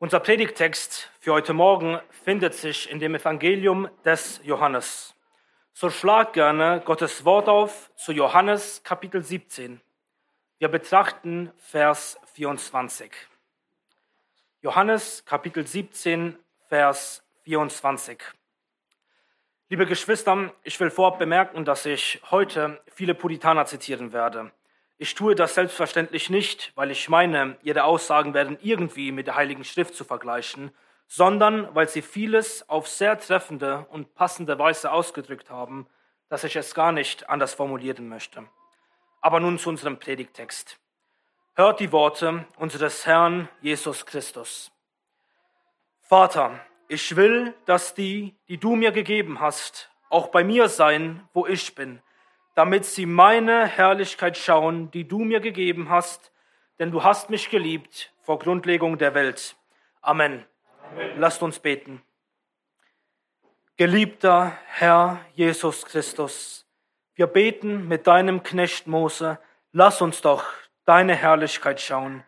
Unser Predigtext für heute Morgen findet sich in dem Evangelium des Johannes. So schlag gerne Gottes Wort auf zu Johannes Kapitel 17. Wir betrachten Vers 24. Johannes Kapitel 17, Vers 24. Liebe Geschwister, ich will vorab bemerken, dass ich heute viele Puritaner zitieren werde. Ich tue das selbstverständlich nicht, weil ich meine, ihre Aussagen werden irgendwie mit der Heiligen Schrift zu vergleichen, sondern weil sie vieles auf sehr treffende und passende Weise ausgedrückt haben, dass ich es gar nicht anders formulieren möchte. Aber nun zu unserem Predigtext. Hört die Worte unseres Herrn Jesus Christus. Vater, ich will, dass die, die du mir gegeben hast, auch bei mir sein, wo ich bin damit sie meine Herrlichkeit schauen, die du mir gegeben hast, denn du hast mich geliebt vor Grundlegung der Welt. Amen. Amen. Lasst uns beten. Geliebter Herr Jesus Christus, wir beten mit deinem Knecht Mose, lass uns doch deine Herrlichkeit schauen.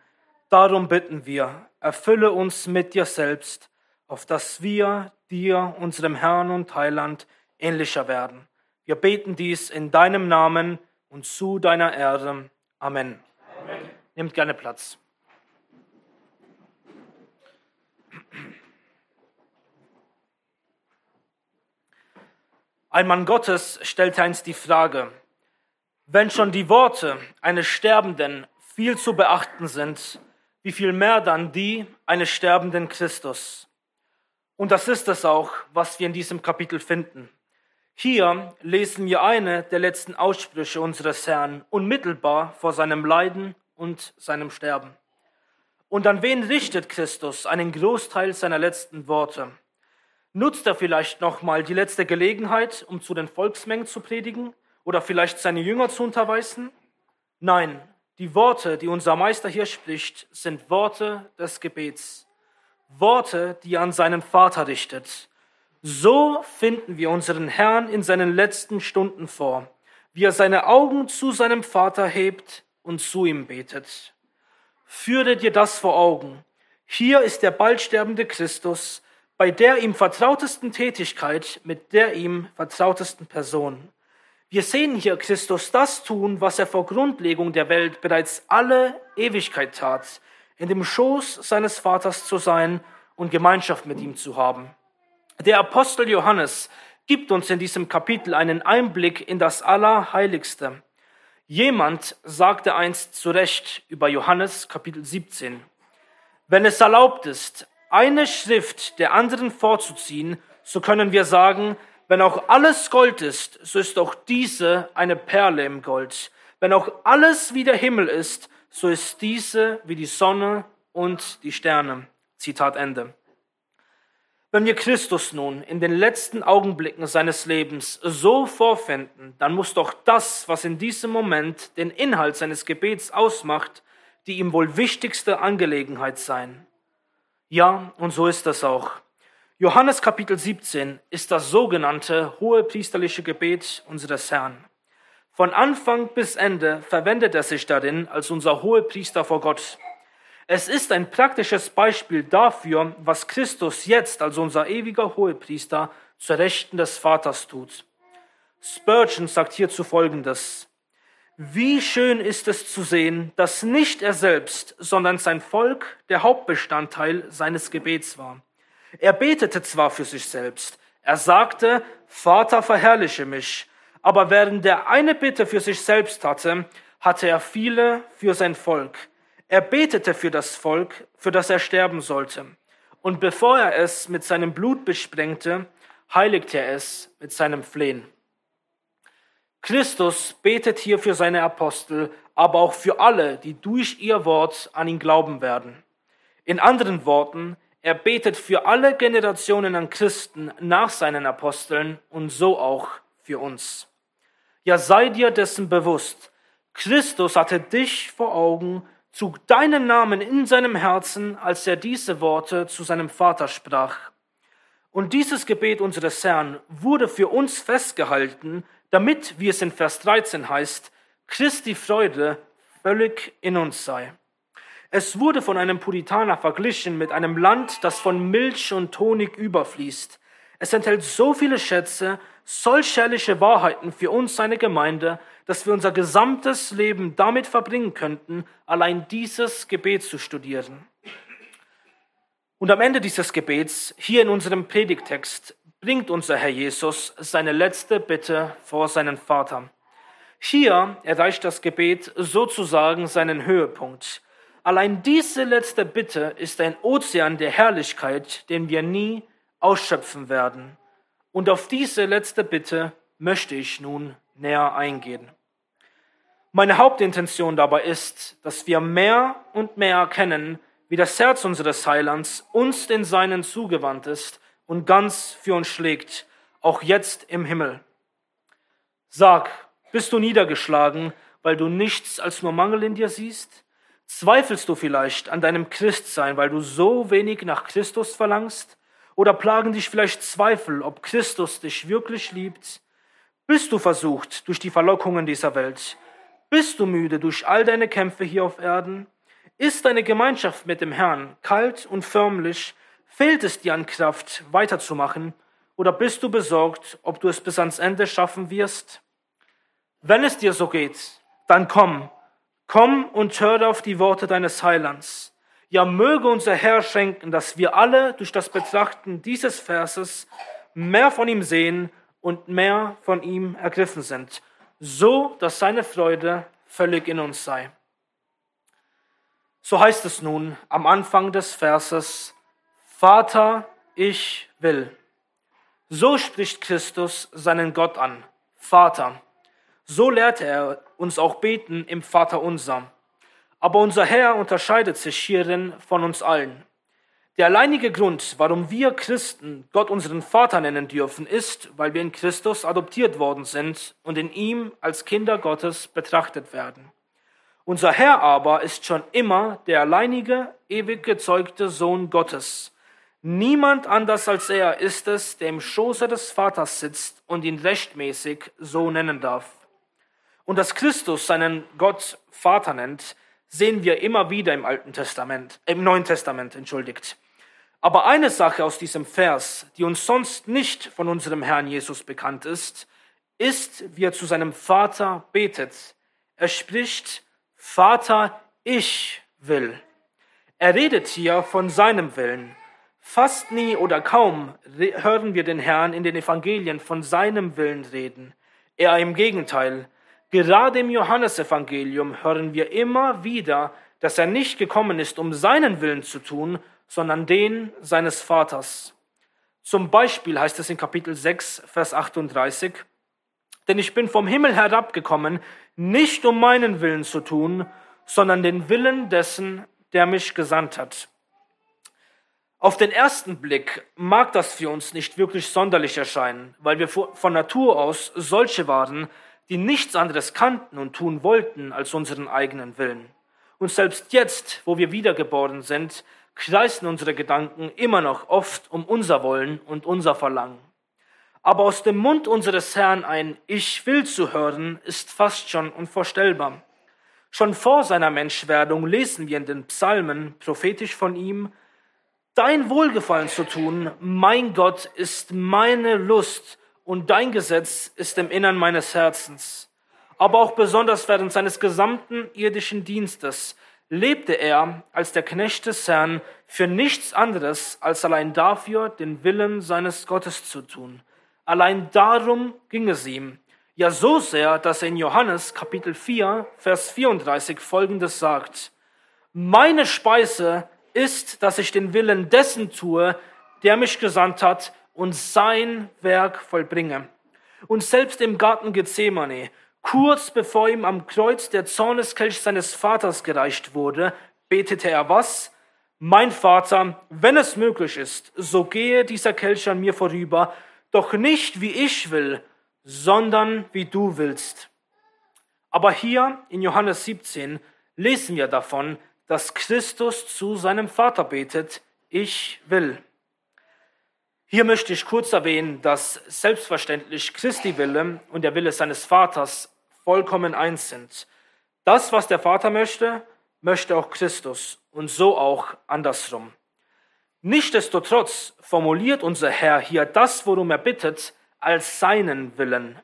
Darum bitten wir, erfülle uns mit dir selbst, auf dass wir dir, unserem Herrn und Heiland, ähnlicher werden. Wir beten dies in deinem Namen und zu deiner Ehre. Amen. Amen. Nehmt gerne Platz. Ein Mann Gottes stellte einst die Frage, wenn schon die Worte eines Sterbenden viel zu beachten sind, wie viel mehr dann die eines sterbenden Christus? Und das ist es auch, was wir in diesem Kapitel finden. Hier lesen wir eine der letzten Aussprüche unseres Herrn unmittelbar vor seinem Leiden und seinem Sterben. Und an wen richtet Christus einen Großteil seiner letzten Worte? Nutzt er vielleicht nochmal die letzte Gelegenheit, um zu den Volksmengen zu predigen oder vielleicht seine Jünger zu unterweisen? Nein, die Worte, die unser Meister hier spricht, sind Worte des Gebets. Worte, die er an seinen Vater richtet so finden wir unseren Herrn in seinen letzten Stunden vor, wie er seine Augen zu seinem Vater hebt und zu ihm betet. Führe dir das vor Augen. Hier ist der bald sterbende Christus, bei der ihm vertrautesten Tätigkeit mit der ihm vertrautesten Person. Wir sehen hier Christus das tun, was er vor Grundlegung der Welt bereits alle Ewigkeit tat, in dem Schoß seines Vaters zu sein und Gemeinschaft mit ihm zu haben. Der Apostel Johannes gibt uns in diesem Kapitel einen Einblick in das Allerheiligste. Jemand sagte einst zu Recht über Johannes Kapitel 17, wenn es erlaubt ist, eine Schrift der anderen vorzuziehen, so können wir sagen, wenn auch alles Gold ist, so ist auch diese eine Perle im Gold. Wenn auch alles wie der Himmel ist, so ist diese wie die Sonne und die Sterne. Zitat Ende. Wenn wir Christus nun in den letzten Augenblicken seines Lebens so vorfinden, dann muss doch das, was in diesem Moment den Inhalt seines Gebets ausmacht, die ihm wohl wichtigste Angelegenheit sein. Ja, und so ist das auch. Johannes Kapitel 17 ist das sogenannte hohe priesterliche Gebet unseres Herrn. Von Anfang bis Ende verwendet er sich darin als unser hohe Priester vor Gott. Es ist ein praktisches Beispiel dafür, was Christus jetzt als unser ewiger Hohepriester zur Rechten des Vaters tut. Spurgeon sagt hierzu Folgendes. Wie schön ist es zu sehen, dass nicht er selbst, sondern sein Volk der Hauptbestandteil seines Gebets war. Er betete zwar für sich selbst, er sagte, Vater, verherrliche mich, aber während er eine Bitte für sich selbst hatte, hatte er viele für sein Volk. Er betete für das Volk, für das er sterben sollte. Und bevor er es mit seinem Blut besprengte, heiligte er es mit seinem Flehen. Christus betet hier für seine Apostel, aber auch für alle, die durch ihr Wort an ihn glauben werden. In anderen Worten, er betet für alle Generationen an Christen nach seinen Aposteln und so auch für uns. Ja, sei dir dessen bewusst. Christus hatte dich vor Augen zog deinen Namen in seinem Herzen, als er diese Worte zu seinem Vater sprach. Und dieses Gebet unseres Herrn wurde für uns festgehalten, damit, wie es in Vers 13 heißt, Christi Freude völlig in uns sei. Es wurde von einem Puritaner verglichen mit einem Land, das von Milch und Honig überfließt. Es enthält so viele Schätze, solch herrliche Wahrheiten für uns, seine Gemeinde, dass wir unser gesamtes Leben damit verbringen könnten, allein dieses Gebet zu studieren. Und am Ende dieses Gebets, hier in unserem Predigtext, bringt unser Herr Jesus seine letzte Bitte vor seinen Vater. Hier erreicht das Gebet sozusagen seinen Höhepunkt. Allein diese letzte Bitte ist ein Ozean der Herrlichkeit, den wir nie ausschöpfen werden. Und auf diese letzte Bitte möchte ich nun näher eingehen. Meine Hauptintention dabei ist, dass wir mehr und mehr erkennen, wie das Herz unseres Heilands uns den Seinen zugewandt ist und ganz für uns schlägt, auch jetzt im Himmel. Sag, bist du niedergeschlagen, weil du nichts als nur Mangel in dir siehst? Zweifelst du vielleicht an deinem Christsein, weil du so wenig nach Christus verlangst? Oder plagen dich vielleicht Zweifel, ob Christus dich wirklich liebt? Bist du versucht durch die Verlockungen dieser Welt? Bist du müde durch all deine Kämpfe hier auf Erden? Ist deine Gemeinschaft mit dem Herrn kalt und förmlich? Fehlt es dir an Kraft, weiterzumachen? Oder bist du besorgt, ob du es bis ans Ende schaffen wirst? Wenn es dir so geht, dann komm, komm und höre auf die Worte deines Heilands. Ja, möge unser Herr schenken, dass wir alle durch das Betrachten dieses Verses mehr von ihm sehen und mehr von ihm ergriffen sind, so dass seine Freude völlig in uns sei. So heißt es nun am Anfang des Verses, Vater, ich will. So spricht Christus seinen Gott an, Vater. So lehrte er uns auch beten im Vater unser. Aber unser Herr unterscheidet sich hierin von uns allen. Der alleinige Grund, warum wir Christen Gott unseren Vater nennen dürfen, ist, weil wir in Christus adoptiert worden sind und in ihm als Kinder Gottes betrachtet werden. Unser Herr aber ist schon immer der alleinige, ewig gezeugte Sohn Gottes. Niemand anders als er ist es, der im Schoße des Vaters sitzt und ihn rechtmäßig so nennen darf. Und dass Christus seinen Gott Vater nennt, sehen wir immer wieder im Alten Testament, im Neuen Testament, entschuldigt. Aber eine Sache aus diesem Vers, die uns sonst nicht von unserem Herrn Jesus bekannt ist, ist, wie er zu seinem Vater betet. Er spricht, Vater, ich will. Er redet hier von seinem Willen. Fast nie oder kaum hören wir den Herrn in den Evangelien von seinem Willen reden. Er im Gegenteil. Gerade im Johannesevangelium hören wir immer wieder, dass er nicht gekommen ist, um seinen Willen zu tun, sondern den seines Vaters. Zum Beispiel heißt es in Kapitel 6, Vers 38, denn ich bin vom Himmel herabgekommen, nicht um meinen Willen zu tun, sondern den Willen dessen, der mich gesandt hat. Auf den ersten Blick mag das für uns nicht wirklich sonderlich erscheinen, weil wir von Natur aus solche waren, die nichts anderes kannten und tun wollten als unseren eigenen Willen. Und selbst jetzt, wo wir wiedergeboren sind, kreisen unsere Gedanken immer noch oft um unser Wollen und unser Verlangen. Aber aus dem Mund unseres Herrn ein Ich will zu hören, ist fast schon unvorstellbar. Schon vor seiner Menschwerdung lesen wir in den Psalmen prophetisch von ihm, Dein Wohlgefallen zu tun, mein Gott, ist meine Lust und dein Gesetz ist im Innern meines Herzens. Aber auch besonders während seines gesamten irdischen Dienstes lebte er als der Knecht des Herrn für nichts anderes als allein dafür, den Willen seines Gottes zu tun. Allein darum ging es ihm. Ja, so sehr, dass er in Johannes Kapitel 4, Vers 34 folgendes sagt. Meine Speise ist, dass ich den Willen dessen tue, der mich gesandt hat und sein Werk vollbringe. Und selbst im Garten Gethsemane, kurz bevor ihm am Kreuz der Zorneskelch seines Vaters gereicht wurde, betete er was? Mein Vater, wenn es möglich ist, so gehe dieser Kelch an mir vorüber, doch nicht wie ich will, sondern wie du willst. Aber hier in Johannes 17 lesen wir davon, dass Christus zu seinem Vater betet, ich will. Hier möchte ich kurz erwähnen, dass selbstverständlich Christi Wille und der Wille seines Vaters vollkommen eins sind. Das, was der Vater möchte, möchte auch Christus und so auch andersrum. Nichtsdestotrotz formuliert unser Herr hier das, worum er bittet, als seinen Willen.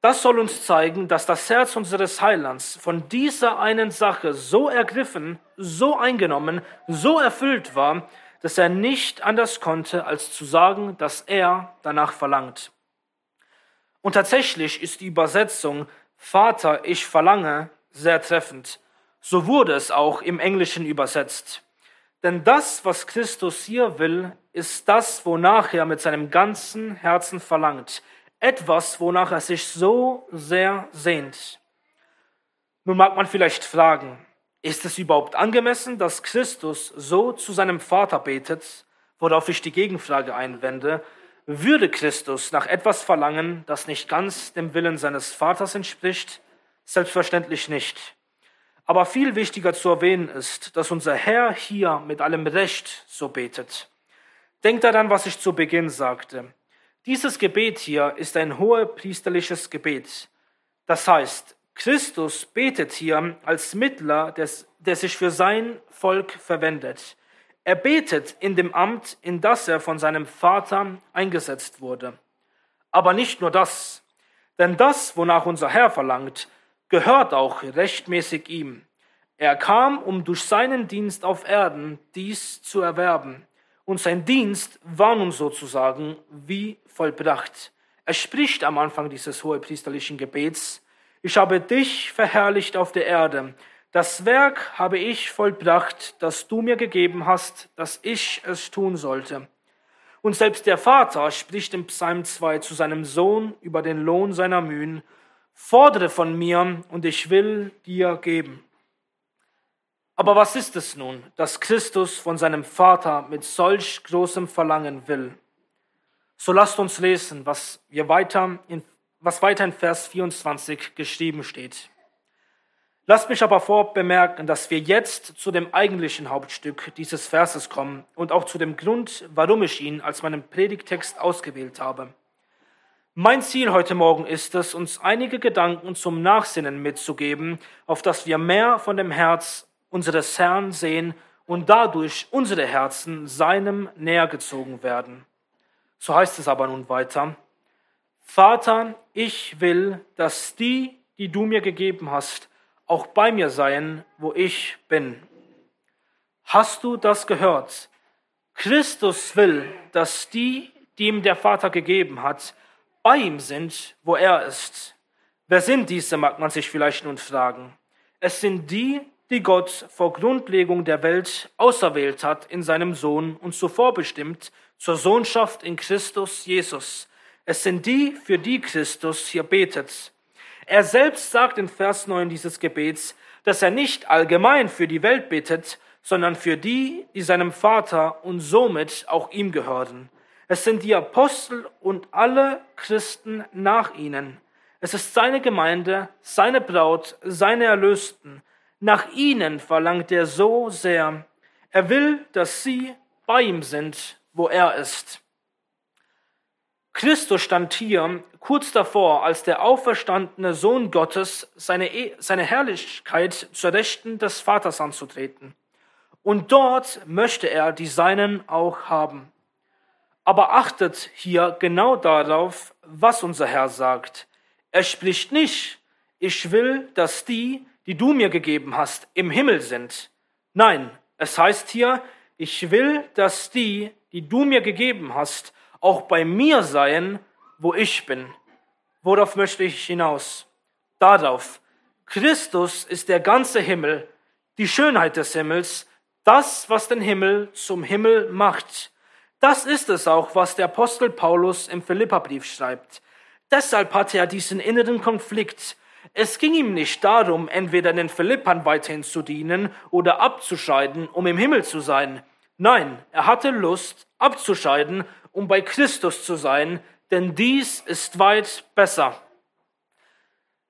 Das soll uns zeigen, dass das Herz unseres Heilands von dieser einen Sache so ergriffen, so eingenommen, so erfüllt war, dass er nicht anders konnte, als zu sagen, dass er danach verlangt. Und tatsächlich ist die Übersetzung Vater, ich verlange sehr treffend. So wurde es auch im Englischen übersetzt. Denn das, was Christus hier will, ist das, wonach er mit seinem ganzen Herzen verlangt. Etwas, wonach er sich so sehr sehnt. Nun mag man vielleicht fragen, ist es überhaupt angemessen, dass Christus so zu seinem Vater betet, worauf ich die Gegenfrage einwende, würde Christus nach etwas verlangen, das nicht ganz dem Willen seines Vaters entspricht? Selbstverständlich nicht. Aber viel wichtiger zu erwähnen ist, dass unser Herr hier mit allem Recht so betet. Denkt daran, was ich zu Beginn sagte. Dieses Gebet hier ist ein hohepriesterliches Gebet. Das heißt, Christus betet hier als Mittler, des, der sich für sein Volk verwendet. Er betet in dem Amt, in das er von seinem Vater eingesetzt wurde. Aber nicht nur das, denn das, wonach unser Herr verlangt, gehört auch rechtmäßig ihm. Er kam, um durch seinen Dienst auf Erden dies zu erwerben. Und sein Dienst war nun sozusagen wie vollbracht. Er spricht am Anfang dieses hohepriesterlichen Gebets, ich habe dich verherrlicht auf der Erde. Das Werk habe ich vollbracht, das du mir gegeben hast, dass ich es tun sollte. Und selbst der Vater spricht im Psalm 2 zu seinem Sohn über den Lohn seiner Mühen, fordere von mir und ich will dir geben. Aber was ist es nun, dass Christus von seinem Vater mit solch großem Verlangen will? So lasst uns lesen, was wir weiter in was weiter in Vers 24 geschrieben steht. Lasst mich aber vorab bemerken, dass wir jetzt zu dem eigentlichen Hauptstück dieses Verses kommen und auch zu dem Grund, warum ich ihn als meinen Predigtext ausgewählt habe. Mein Ziel heute Morgen ist es, uns einige Gedanken zum Nachsinnen mitzugeben, auf dass wir mehr von dem Herz unseres Herrn sehen und dadurch unsere Herzen seinem näher gezogen werden. So heißt es aber nun weiter. Vater, ich will, dass die, die du mir gegeben hast, auch bei mir seien, wo ich bin. Hast du das gehört? Christus will, dass die, die ihm der Vater gegeben hat, bei ihm sind, wo er ist. Wer sind diese, mag man sich vielleicht nun fragen. Es sind die, die Gott vor Grundlegung der Welt auserwählt hat in seinem Sohn und zuvor bestimmt zur Sohnschaft in Christus Jesus, es sind die, für die Christus hier betet. Er selbst sagt in Vers 9 dieses Gebets, dass er nicht allgemein für die Welt betet, sondern für die, die seinem Vater und somit auch ihm gehören. Es sind die Apostel und alle Christen nach ihnen. Es ist seine Gemeinde, seine Braut, seine Erlösten. Nach ihnen verlangt er so sehr. Er will, dass sie bei ihm sind, wo er ist. Christus stand hier kurz davor, als der auferstandene Sohn Gottes seine, e, seine Herrlichkeit zur Rechten des Vaters anzutreten. Und dort möchte er die Seinen auch haben. Aber achtet hier genau darauf, was unser Herr sagt. Er spricht nicht, ich will, dass die, die du mir gegeben hast, im Himmel sind. Nein, es heißt hier, ich will, dass die, die du mir gegeben hast, auch bei mir sein, wo ich bin. Worauf möchte ich hinaus? Darauf. Christus ist der ganze Himmel, die Schönheit des Himmels, das, was den Himmel zum Himmel macht. Das ist es auch, was der Apostel Paulus im Philipperbrief schreibt. Deshalb hatte er diesen inneren Konflikt. Es ging ihm nicht darum, entweder den Philippern weiterhin zu dienen oder abzuscheiden, um im Himmel zu sein. Nein, er hatte Lust, abzuscheiden um bei Christus zu sein, denn dies ist weit besser.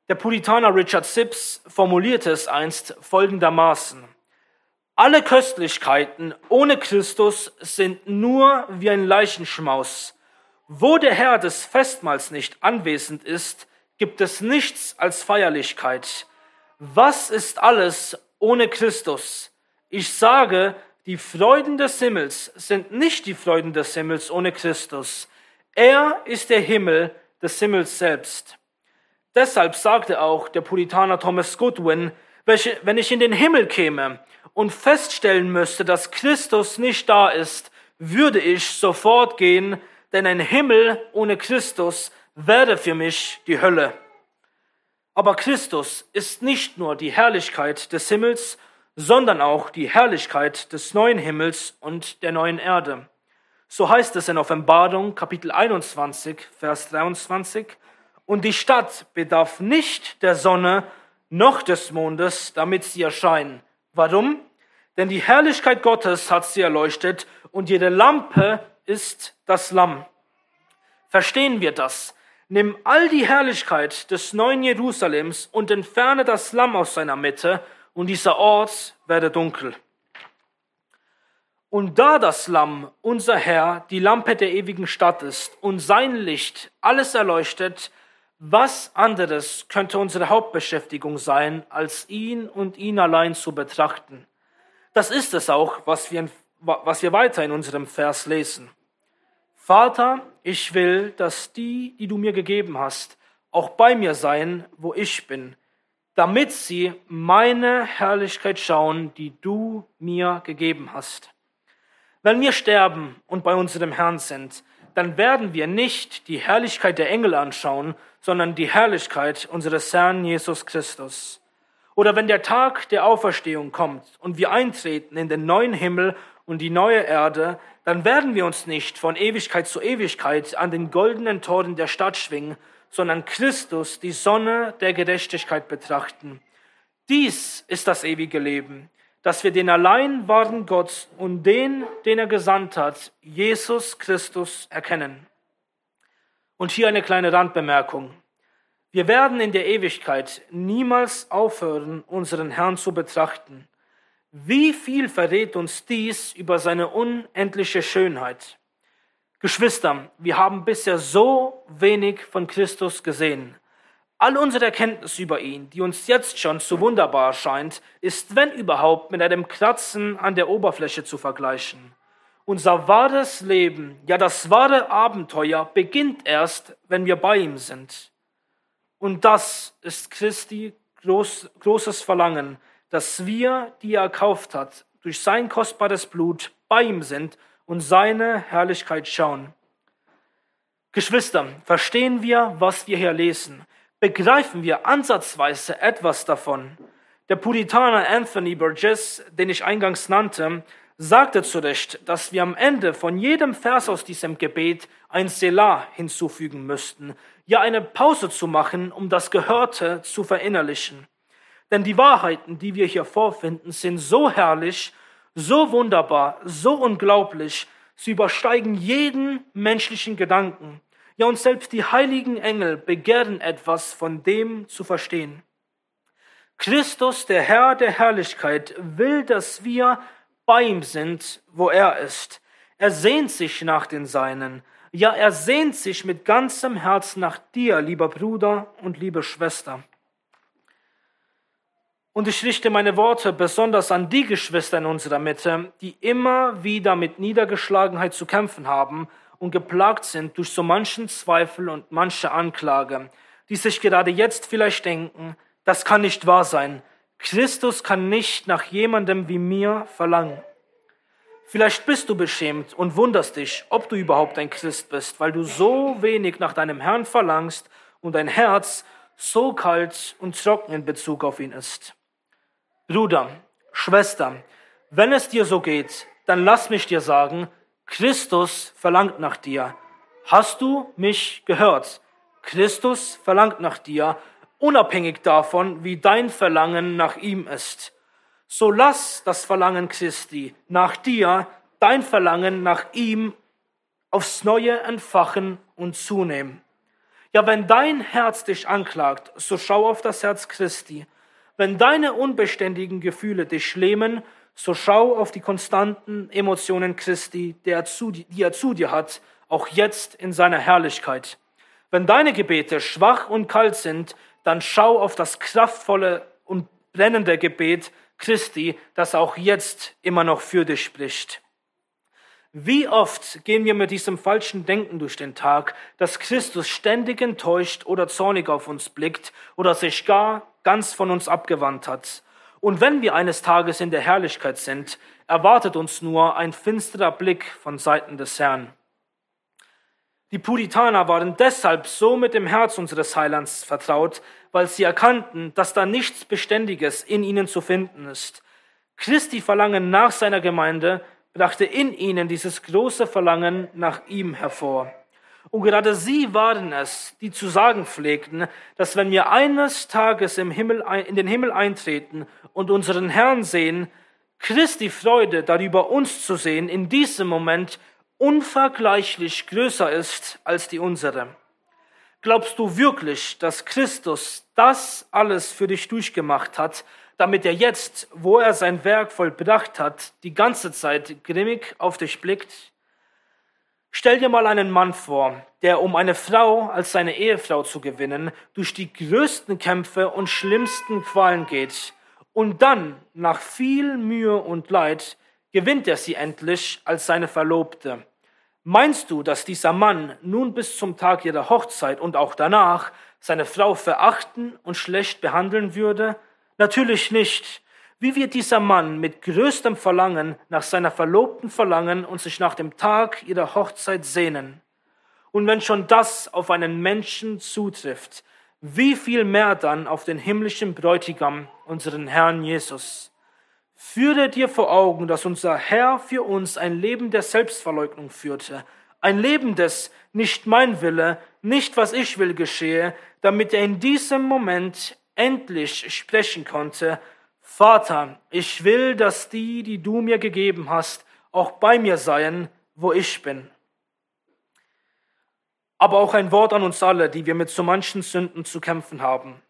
Der Puritaner Richard Sibbs formulierte es einst folgendermaßen. Alle Köstlichkeiten ohne Christus sind nur wie ein Leichenschmaus. Wo der Herr des Festmahls nicht anwesend ist, gibt es nichts als Feierlichkeit. Was ist alles ohne Christus. Ich sage, die Freuden des Himmels sind nicht die Freuden des Himmels ohne Christus. Er ist der Himmel des Himmels selbst. Deshalb sagte auch der Puritaner Thomas Goodwin, wenn ich in den Himmel käme und feststellen müsste, dass Christus nicht da ist, würde ich sofort gehen, denn ein Himmel ohne Christus wäre für mich die Hölle. Aber Christus ist nicht nur die Herrlichkeit des Himmels, sondern auch die Herrlichkeit des neuen Himmels und der neuen Erde. So heißt es in Offenbarung Kapitel 21, Vers 23, und die Stadt bedarf nicht der Sonne noch des Mondes, damit sie erscheinen. Warum? Denn die Herrlichkeit Gottes hat sie erleuchtet und jede Lampe ist das Lamm. Verstehen wir das? Nimm all die Herrlichkeit des neuen Jerusalems und entferne das Lamm aus seiner Mitte, und dieser Ort werde dunkel. Und da das Lamm, unser Herr, die Lampe der ewigen Stadt ist und sein Licht alles erleuchtet, was anderes könnte unsere Hauptbeschäftigung sein, als ihn und ihn allein zu betrachten? Das ist es auch, was wir, was wir weiter in unserem Vers lesen. Vater, ich will, dass die, die du mir gegeben hast, auch bei mir seien, wo ich bin, damit sie meine Herrlichkeit schauen, die du mir gegeben hast. Wenn wir sterben und bei unserem Herrn sind, dann werden wir nicht die Herrlichkeit der Engel anschauen, sondern die Herrlichkeit unseres Herrn Jesus Christus. Oder wenn der Tag der Auferstehung kommt und wir eintreten in den neuen Himmel und die neue Erde, dann werden wir uns nicht von Ewigkeit zu Ewigkeit an den goldenen Toren der Stadt schwingen, sondern Christus, die Sonne der Gerechtigkeit, betrachten. Dies ist das ewige Leben, dass wir den allein wahren Gott und den, den er gesandt hat, Jesus Christus, erkennen. Und hier eine kleine Randbemerkung. Wir werden in der Ewigkeit niemals aufhören, unseren Herrn zu betrachten. Wie viel verrät uns dies über seine unendliche Schönheit? Geschwister, wir haben bisher so wenig von Christus gesehen. All unsere Erkenntnis über ihn, die uns jetzt schon zu wunderbar erscheint, ist, wenn überhaupt, mit einem Kratzen an der Oberfläche zu vergleichen. Unser wahres Leben, ja das wahre Abenteuer beginnt erst, wenn wir bei ihm sind. Und das ist Christi groß, großes Verlangen, dass wir, die er erkauft hat, durch sein kostbares Blut bei ihm sind und seine Herrlichkeit schauen. Geschwister, verstehen wir, was wir hier lesen? Begreifen wir ansatzweise etwas davon? Der Puritaner Anthony Burgess, den ich eingangs nannte, sagte zu Recht, dass wir am Ende von jedem Vers aus diesem Gebet ein Selah hinzufügen müssten, ja eine Pause zu machen, um das Gehörte zu verinnerlichen. Denn die Wahrheiten, die wir hier vorfinden, sind so herrlich, so wunderbar, so unglaublich, sie übersteigen jeden menschlichen Gedanken. Ja, und selbst die heiligen Engel begehren etwas von dem zu verstehen. Christus, der Herr der Herrlichkeit, will, dass wir bei ihm sind, wo er ist. Er sehnt sich nach den Seinen. Ja, er sehnt sich mit ganzem Herzen nach dir, lieber Bruder und liebe Schwester. Und ich richte meine Worte besonders an die Geschwister in unserer Mitte, die immer wieder mit Niedergeschlagenheit zu kämpfen haben und geplagt sind durch so manchen Zweifel und manche Anklage, die sich gerade jetzt vielleicht denken, das kann nicht wahr sein. Christus kann nicht nach jemandem wie mir verlangen. Vielleicht bist du beschämt und wunderst dich, ob du überhaupt ein Christ bist, weil du so wenig nach deinem Herrn verlangst und dein Herz so kalt und trocken in Bezug auf ihn ist. Bruder, Schwester, wenn es dir so geht, dann lass mich dir sagen, Christus verlangt nach dir. Hast du mich gehört? Christus verlangt nach dir, unabhängig davon, wie dein Verlangen nach ihm ist. So lass das Verlangen Christi nach dir, dein Verlangen nach ihm aufs Neue entfachen und zunehmen. Ja, wenn dein Herz dich anklagt, so schau auf das Herz Christi. Wenn deine unbeständigen Gefühle dich lähmen, so schau auf die konstanten Emotionen Christi, die er, zu, die er zu dir hat, auch jetzt in seiner Herrlichkeit. Wenn deine Gebete schwach und kalt sind, dann schau auf das kraftvolle und brennende Gebet Christi, das auch jetzt immer noch für dich spricht. Wie oft gehen wir mit diesem falschen Denken durch den Tag, dass Christus ständig enttäuscht oder zornig auf uns blickt oder sich gar ganz von uns abgewandt hat. Und wenn wir eines Tages in der Herrlichkeit sind, erwartet uns nur ein finsterer Blick von Seiten des Herrn. Die Puritaner waren deshalb so mit dem Herz unseres Heilands vertraut, weil sie erkannten, dass da nichts Beständiges in ihnen zu finden ist. Christi Verlangen nach seiner Gemeinde brachte in ihnen dieses große Verlangen nach ihm hervor. Und gerade sie waren es, die zu sagen pflegten, dass wenn wir eines Tages im Himmel, in den Himmel eintreten und unseren Herrn sehen, Christi Freude darüber uns zu sehen in diesem Moment unvergleichlich größer ist als die unsere. Glaubst du wirklich, dass Christus das alles für dich durchgemacht hat, damit er jetzt, wo er sein Werk vollbracht hat, die ganze Zeit grimmig auf dich blickt? Stell dir mal einen Mann vor, der, um eine Frau als seine Ehefrau zu gewinnen, durch die größten Kämpfe und schlimmsten Qualen geht. Und dann, nach viel Mühe und Leid, gewinnt er sie endlich als seine Verlobte. Meinst du, dass dieser Mann nun bis zum Tag ihrer Hochzeit und auch danach seine Frau verachten und schlecht behandeln würde? Natürlich nicht. Wie wird dieser Mann mit größtem Verlangen nach seiner Verlobten verlangen und sich nach dem Tag ihrer Hochzeit sehnen? Und wenn schon das auf einen Menschen zutrifft, wie viel mehr dann auf den himmlischen Bräutigam, unseren Herrn Jesus? Führe dir vor Augen, dass unser Herr für uns ein Leben der Selbstverleugnung führte, ein Leben des nicht mein Wille, nicht was ich will geschehe, damit er in diesem Moment endlich sprechen konnte, Vater, ich will, dass die, die du mir gegeben hast, auch bei mir seien, wo ich bin. Aber auch ein Wort an uns alle, die wir mit so manchen Sünden zu kämpfen haben.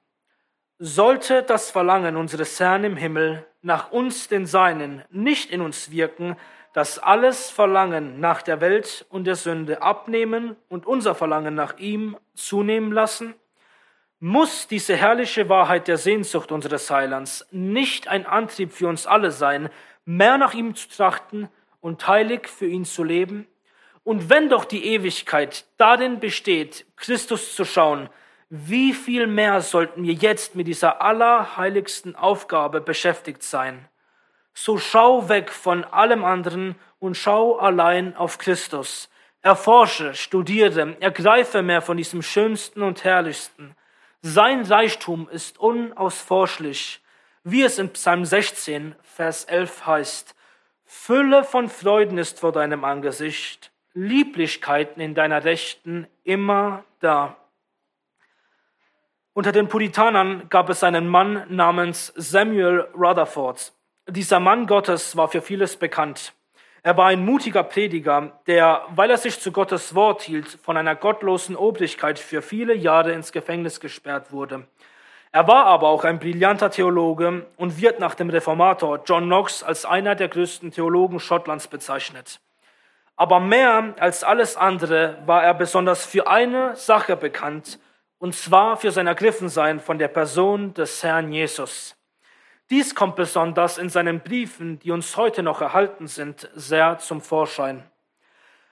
Sollte das Verlangen unseres Herrn im Himmel nach uns, den Seinen, nicht in uns wirken, dass alles Verlangen nach der Welt und der Sünde abnehmen und unser Verlangen nach ihm zunehmen lassen? Muss diese herrliche Wahrheit der Sehnsucht unseres Heilands nicht ein Antrieb für uns alle sein, mehr nach ihm zu trachten und heilig für ihn zu leben? Und wenn doch die Ewigkeit darin besteht, Christus zu schauen, wie viel mehr sollten wir jetzt mit dieser allerheiligsten Aufgabe beschäftigt sein? So schau weg von allem anderen und schau allein auf Christus. Erforsche, studiere, ergreife mehr von diesem Schönsten und Herrlichsten. Sein Reichtum ist unausforschlich, wie es in Psalm 16, Vers 11 heißt. Fülle von Freuden ist vor deinem Angesicht, Lieblichkeiten in deiner Rechten immer da. Unter den Puritanern gab es einen Mann namens Samuel Rutherford. Dieser Mann Gottes war für vieles bekannt. Er war ein mutiger Prediger, der, weil er sich zu Gottes Wort hielt, von einer gottlosen Obrigkeit für viele Jahre ins Gefängnis gesperrt wurde. Er war aber auch ein brillanter Theologe und wird nach dem Reformator John Knox als einer der größten Theologen Schottlands bezeichnet. Aber mehr als alles andere war er besonders für eine Sache bekannt, und zwar für sein Ergriffensein von der Person des Herrn Jesus. Dies kommt besonders in seinen Briefen, die uns heute noch erhalten sind, sehr zum Vorschein.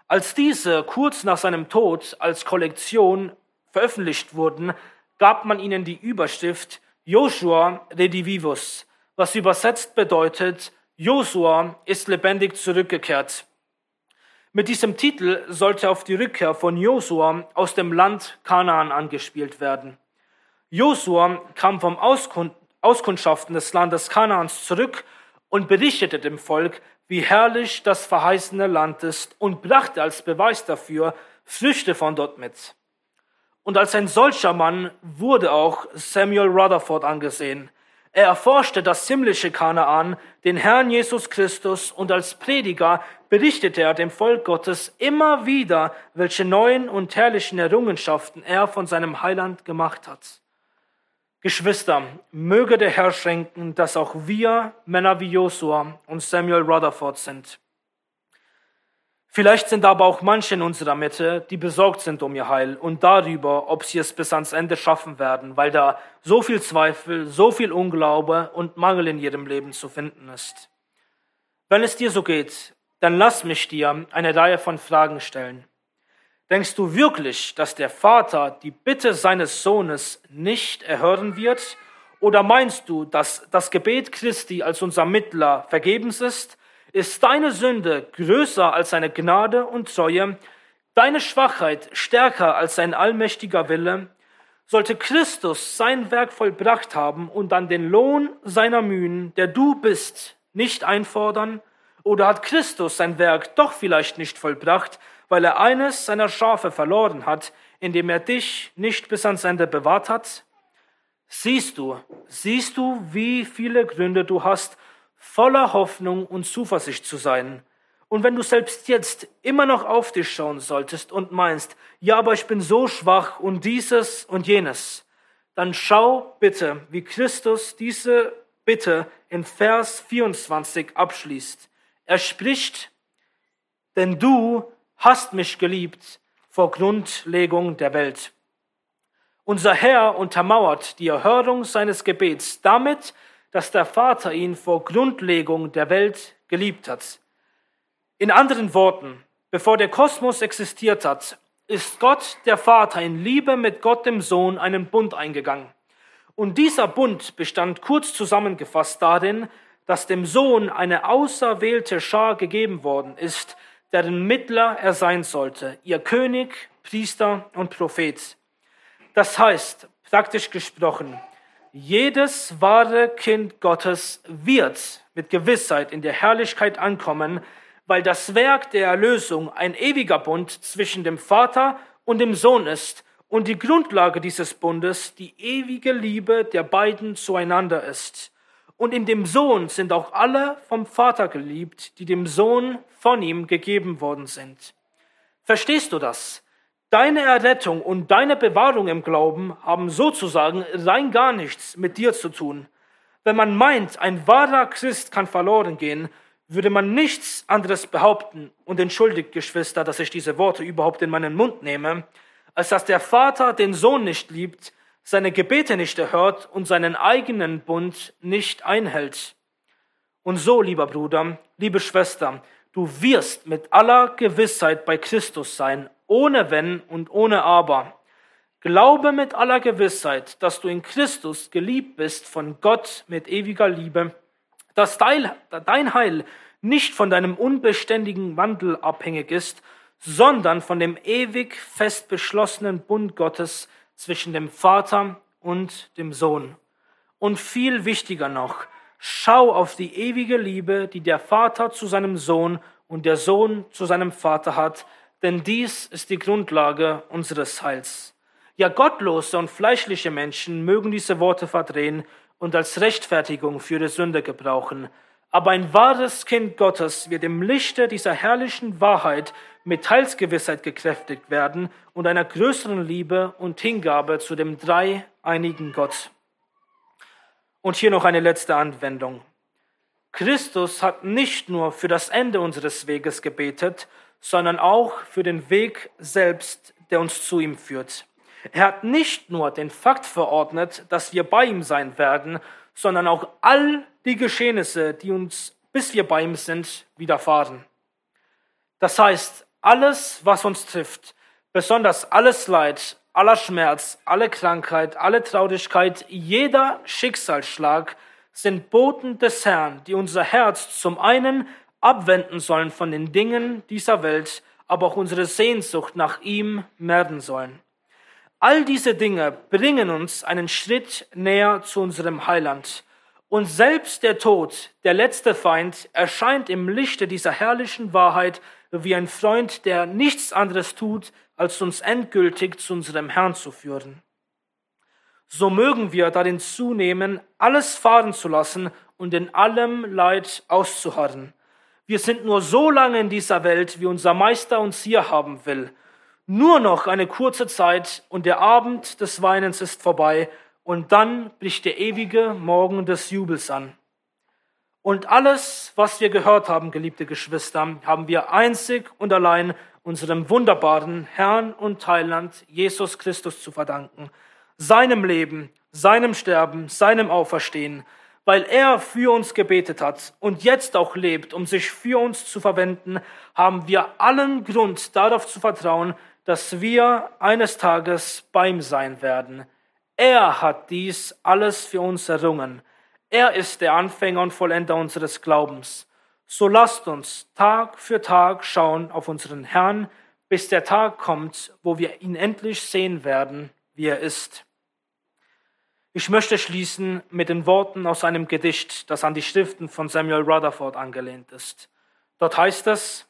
Als diese kurz nach seinem Tod als Kollektion veröffentlicht wurden, gab man ihnen die Überschrift Joshua Redivivus, was übersetzt bedeutet, Josua ist lebendig zurückgekehrt. Mit diesem Titel sollte auf die Rückkehr von Josua aus dem Land Kanaan angespielt werden. Josua kam vom Auskund Auskundschaften des Landes Kanaans zurück und berichtete dem Volk, wie herrlich das verheißene Land ist und brachte als Beweis dafür Früchte von dort mit. Und als ein solcher Mann wurde auch Samuel Rutherford angesehen. Er erforschte das himmlische Kanaan, den Herrn Jesus Christus, und als Prediger berichtete er dem Volk Gottes immer wieder, welche neuen und herrlichen Errungenschaften er von seinem Heiland gemacht hat. Geschwister, möge der Herr schenken, dass auch wir Männer wie Josua und Samuel Rutherford sind. Vielleicht sind aber auch manche in unserer Mitte, die besorgt sind um ihr Heil und darüber, ob sie es bis ans Ende schaffen werden, weil da so viel Zweifel, so viel Unglaube und Mangel in ihrem Leben zu finden ist. Wenn es dir so geht, dann lass mich dir eine Reihe von Fragen stellen. Denkst du wirklich, dass der Vater die Bitte seines Sohnes nicht erhören wird? Oder meinst du, dass das Gebet Christi als unser Mittler vergebens ist ist deine Sünde größer als seine Gnade und Treue, deine Schwachheit stärker als sein allmächtiger Wille, sollte Christus sein Werk vollbracht haben und dann den Lohn seiner Mühen, der du bist, nicht einfordern? Oder hat Christus sein Werk doch vielleicht nicht vollbracht, weil er eines seiner Schafe verloren hat, indem er dich nicht bis ans Ende bewahrt hat? Siehst du, siehst du, wie viele Gründe du hast, voller Hoffnung und Zuversicht zu sein. Und wenn du selbst jetzt immer noch auf dich schauen solltest und meinst, ja, aber ich bin so schwach und dieses und jenes, dann schau bitte, wie Christus diese Bitte in Vers 24 abschließt. Er spricht, denn du hast mich geliebt vor Grundlegung der Welt. Unser Herr untermauert die Erhörung seines Gebets damit, dass der Vater ihn vor Grundlegung der Welt geliebt hat. In anderen Worten, bevor der Kosmos existiert hat, ist Gott der Vater in Liebe mit Gott dem Sohn einen Bund eingegangen. Und dieser Bund bestand kurz zusammengefasst darin, dass dem Sohn eine auserwählte Schar gegeben worden ist, deren Mittler er sein sollte, ihr König, Priester und Prophet. Das heißt, praktisch gesprochen, jedes wahre Kind Gottes wird mit Gewissheit in der Herrlichkeit ankommen, weil das Werk der Erlösung ein ewiger Bund zwischen dem Vater und dem Sohn ist und die Grundlage dieses Bundes die ewige Liebe der beiden zueinander ist. Und in dem Sohn sind auch alle vom Vater geliebt, die dem Sohn von ihm gegeben worden sind. Verstehst du das? Deine Errettung und deine Bewahrung im Glauben haben sozusagen rein gar nichts mit dir zu tun. Wenn man meint, ein wahrer Christ kann verloren gehen, würde man nichts anderes behaupten, und entschuldigt, Geschwister, dass ich diese Worte überhaupt in meinen Mund nehme, als dass der Vater den Sohn nicht liebt, seine Gebete nicht erhört und seinen eigenen Bund nicht einhält. Und so, lieber Bruder, liebe Schwester, du wirst mit aller Gewissheit bei Christus sein, ohne Wenn und ohne Aber. Glaube mit aller Gewissheit, dass du in Christus geliebt bist von Gott mit ewiger Liebe, dass dein Heil nicht von deinem unbeständigen Wandel abhängig ist, sondern von dem ewig fest beschlossenen Bund Gottes zwischen dem Vater und dem Sohn. Und viel wichtiger noch, schau auf die ewige Liebe, die der Vater zu seinem Sohn und der Sohn zu seinem Vater hat, denn dies ist die Grundlage unseres Heils. Ja, gottlose und fleischliche Menschen mögen diese Worte verdrehen und als Rechtfertigung für ihre Sünde gebrauchen. Aber ein wahres Kind Gottes wird im Lichte dieser herrlichen Wahrheit mit Heilsgewissheit gekräftigt werden und einer größeren Liebe und Hingabe zu dem dreieinigen Gott. Und hier noch eine letzte Anwendung. Christus hat nicht nur für das Ende unseres Weges gebetet, sondern auch für den Weg selbst, der uns zu ihm führt. Er hat nicht nur den Fakt verordnet, dass wir bei ihm sein werden, sondern auch all die Geschehnisse, die uns, bis wir bei ihm sind, widerfahren. Das heißt, alles, was uns trifft, besonders alles Leid, aller Schmerz, alle Krankheit, alle Traurigkeit, jeder Schicksalsschlag sind Boten des Herrn, die unser Herz zum einen abwenden sollen von den Dingen dieser Welt, aber auch unsere Sehnsucht nach ihm merken sollen. All diese Dinge bringen uns einen Schritt näher zu unserem Heiland. Und selbst der Tod, der letzte Feind, erscheint im Lichte dieser herrlichen Wahrheit wie ein Freund, der nichts anderes tut, als uns endgültig zu unserem Herrn zu führen. So mögen wir darin zunehmen, alles fahren zu lassen und in allem Leid auszuharren. Wir sind nur so lange in dieser Welt, wie unser Meister uns hier haben will. Nur noch eine kurze Zeit und der Abend des Weinens ist vorbei und dann bricht der ewige Morgen des Jubels an. Und alles, was wir gehört haben, geliebte Geschwister, haben wir einzig und allein unserem wunderbaren Herrn und Heiland Jesus Christus zu verdanken, seinem Leben, seinem Sterben, seinem Auferstehen, weil er für uns gebetet hat und jetzt auch lebt, um sich für uns zu verwenden, haben wir allen Grund darauf zu vertrauen, dass wir eines Tages bei ihm sein werden. Er hat dies alles für uns errungen. Er ist der Anfänger und Vollender unseres Glaubens. So lasst uns Tag für Tag schauen auf unseren Herrn, bis der Tag kommt, wo wir ihn endlich sehen werden, wie er ist. Ich möchte schließen mit den Worten aus einem Gedicht, das an die Schriften von Samuel Rutherford angelehnt ist. Dort heißt es,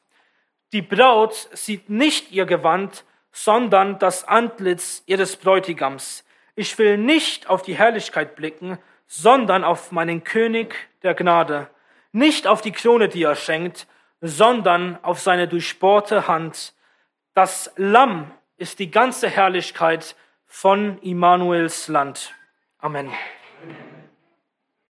die Braut sieht nicht ihr Gewand, sondern das Antlitz ihres Bräutigams. Ich will nicht auf die Herrlichkeit blicken, sondern auf meinen König der Gnade. Nicht auf die Krone, die er schenkt, sondern auf seine durchbohrte Hand. Das Lamm ist die ganze Herrlichkeit von Immanuels Land. Amen.